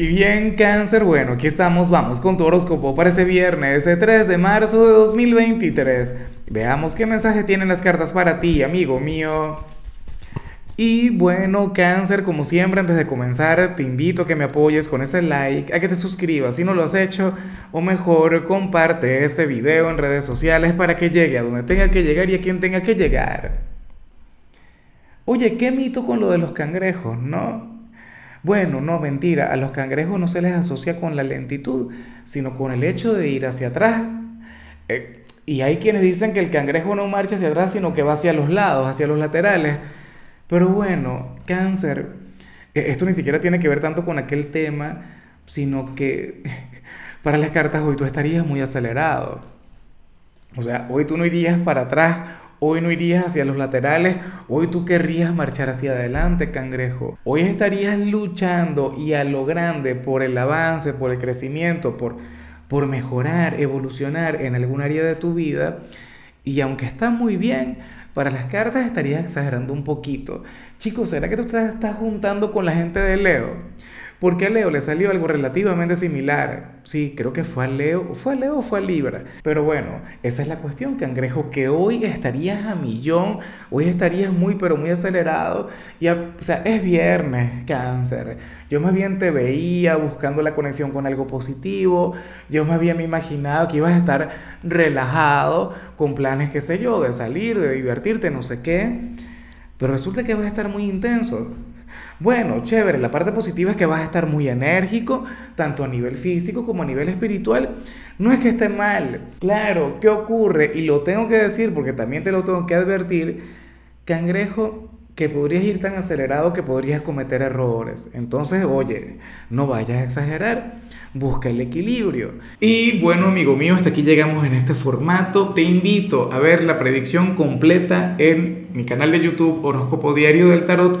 Y bien, cáncer, bueno, aquí estamos, vamos con tu horóscopo para ese viernes, ese 3 de marzo de 2023. Veamos qué mensaje tienen las cartas para ti, amigo mío. Y bueno, cáncer, como siempre, antes de comenzar, te invito a que me apoyes con ese like, a que te suscribas si no lo has hecho, o mejor, comparte este video en redes sociales para que llegue a donde tenga que llegar y a quien tenga que llegar. Oye, qué mito con lo de los cangrejos, ¿no? Bueno, no, mentira, a los cangrejos no se les asocia con la lentitud, sino con el hecho de ir hacia atrás. Eh, y hay quienes dicen que el cangrejo no marcha hacia atrás, sino que va hacia los lados, hacia los laterales. Pero bueno, cáncer, eh, esto ni siquiera tiene que ver tanto con aquel tema, sino que para las cartas hoy tú estarías muy acelerado. O sea, hoy tú no irías para atrás, Hoy no irías hacia los laterales, hoy tú querrías marchar hacia adelante, cangrejo. Hoy estarías luchando y a lo grande por el avance, por el crecimiento, por, por mejorar, evolucionar en algún área de tu vida. Y aunque está muy bien, para las cartas estarías exagerando un poquito. Chicos, ¿será que tú te estás juntando con la gente de Leo? Porque a Leo le salió algo relativamente similar. Sí, creo que fue a Leo, fue a Leo o fue a Libra. Pero bueno, esa es la cuestión, cangrejo, que hoy estarías a millón, hoy estarías muy, pero muy acelerado. Y o sea, es viernes, cáncer. Yo más bien te veía buscando la conexión con algo positivo. Yo más bien me imaginaba que ibas a estar relajado, con planes, qué sé yo, de salir, de divertirte, no sé qué. Pero resulta que vas a estar muy intenso. Bueno, chévere, la parte positiva es que vas a estar muy enérgico, tanto a nivel físico como a nivel espiritual. No es que esté mal, claro, ¿qué ocurre? Y lo tengo que decir porque también te lo tengo que advertir, cangrejo, que podrías ir tan acelerado que podrías cometer errores. Entonces, oye, no vayas a exagerar, busca el equilibrio. Y bueno, amigo mío, hasta aquí llegamos en este formato. Te invito a ver la predicción completa en mi canal de YouTube Horóscopo Diario del Tarot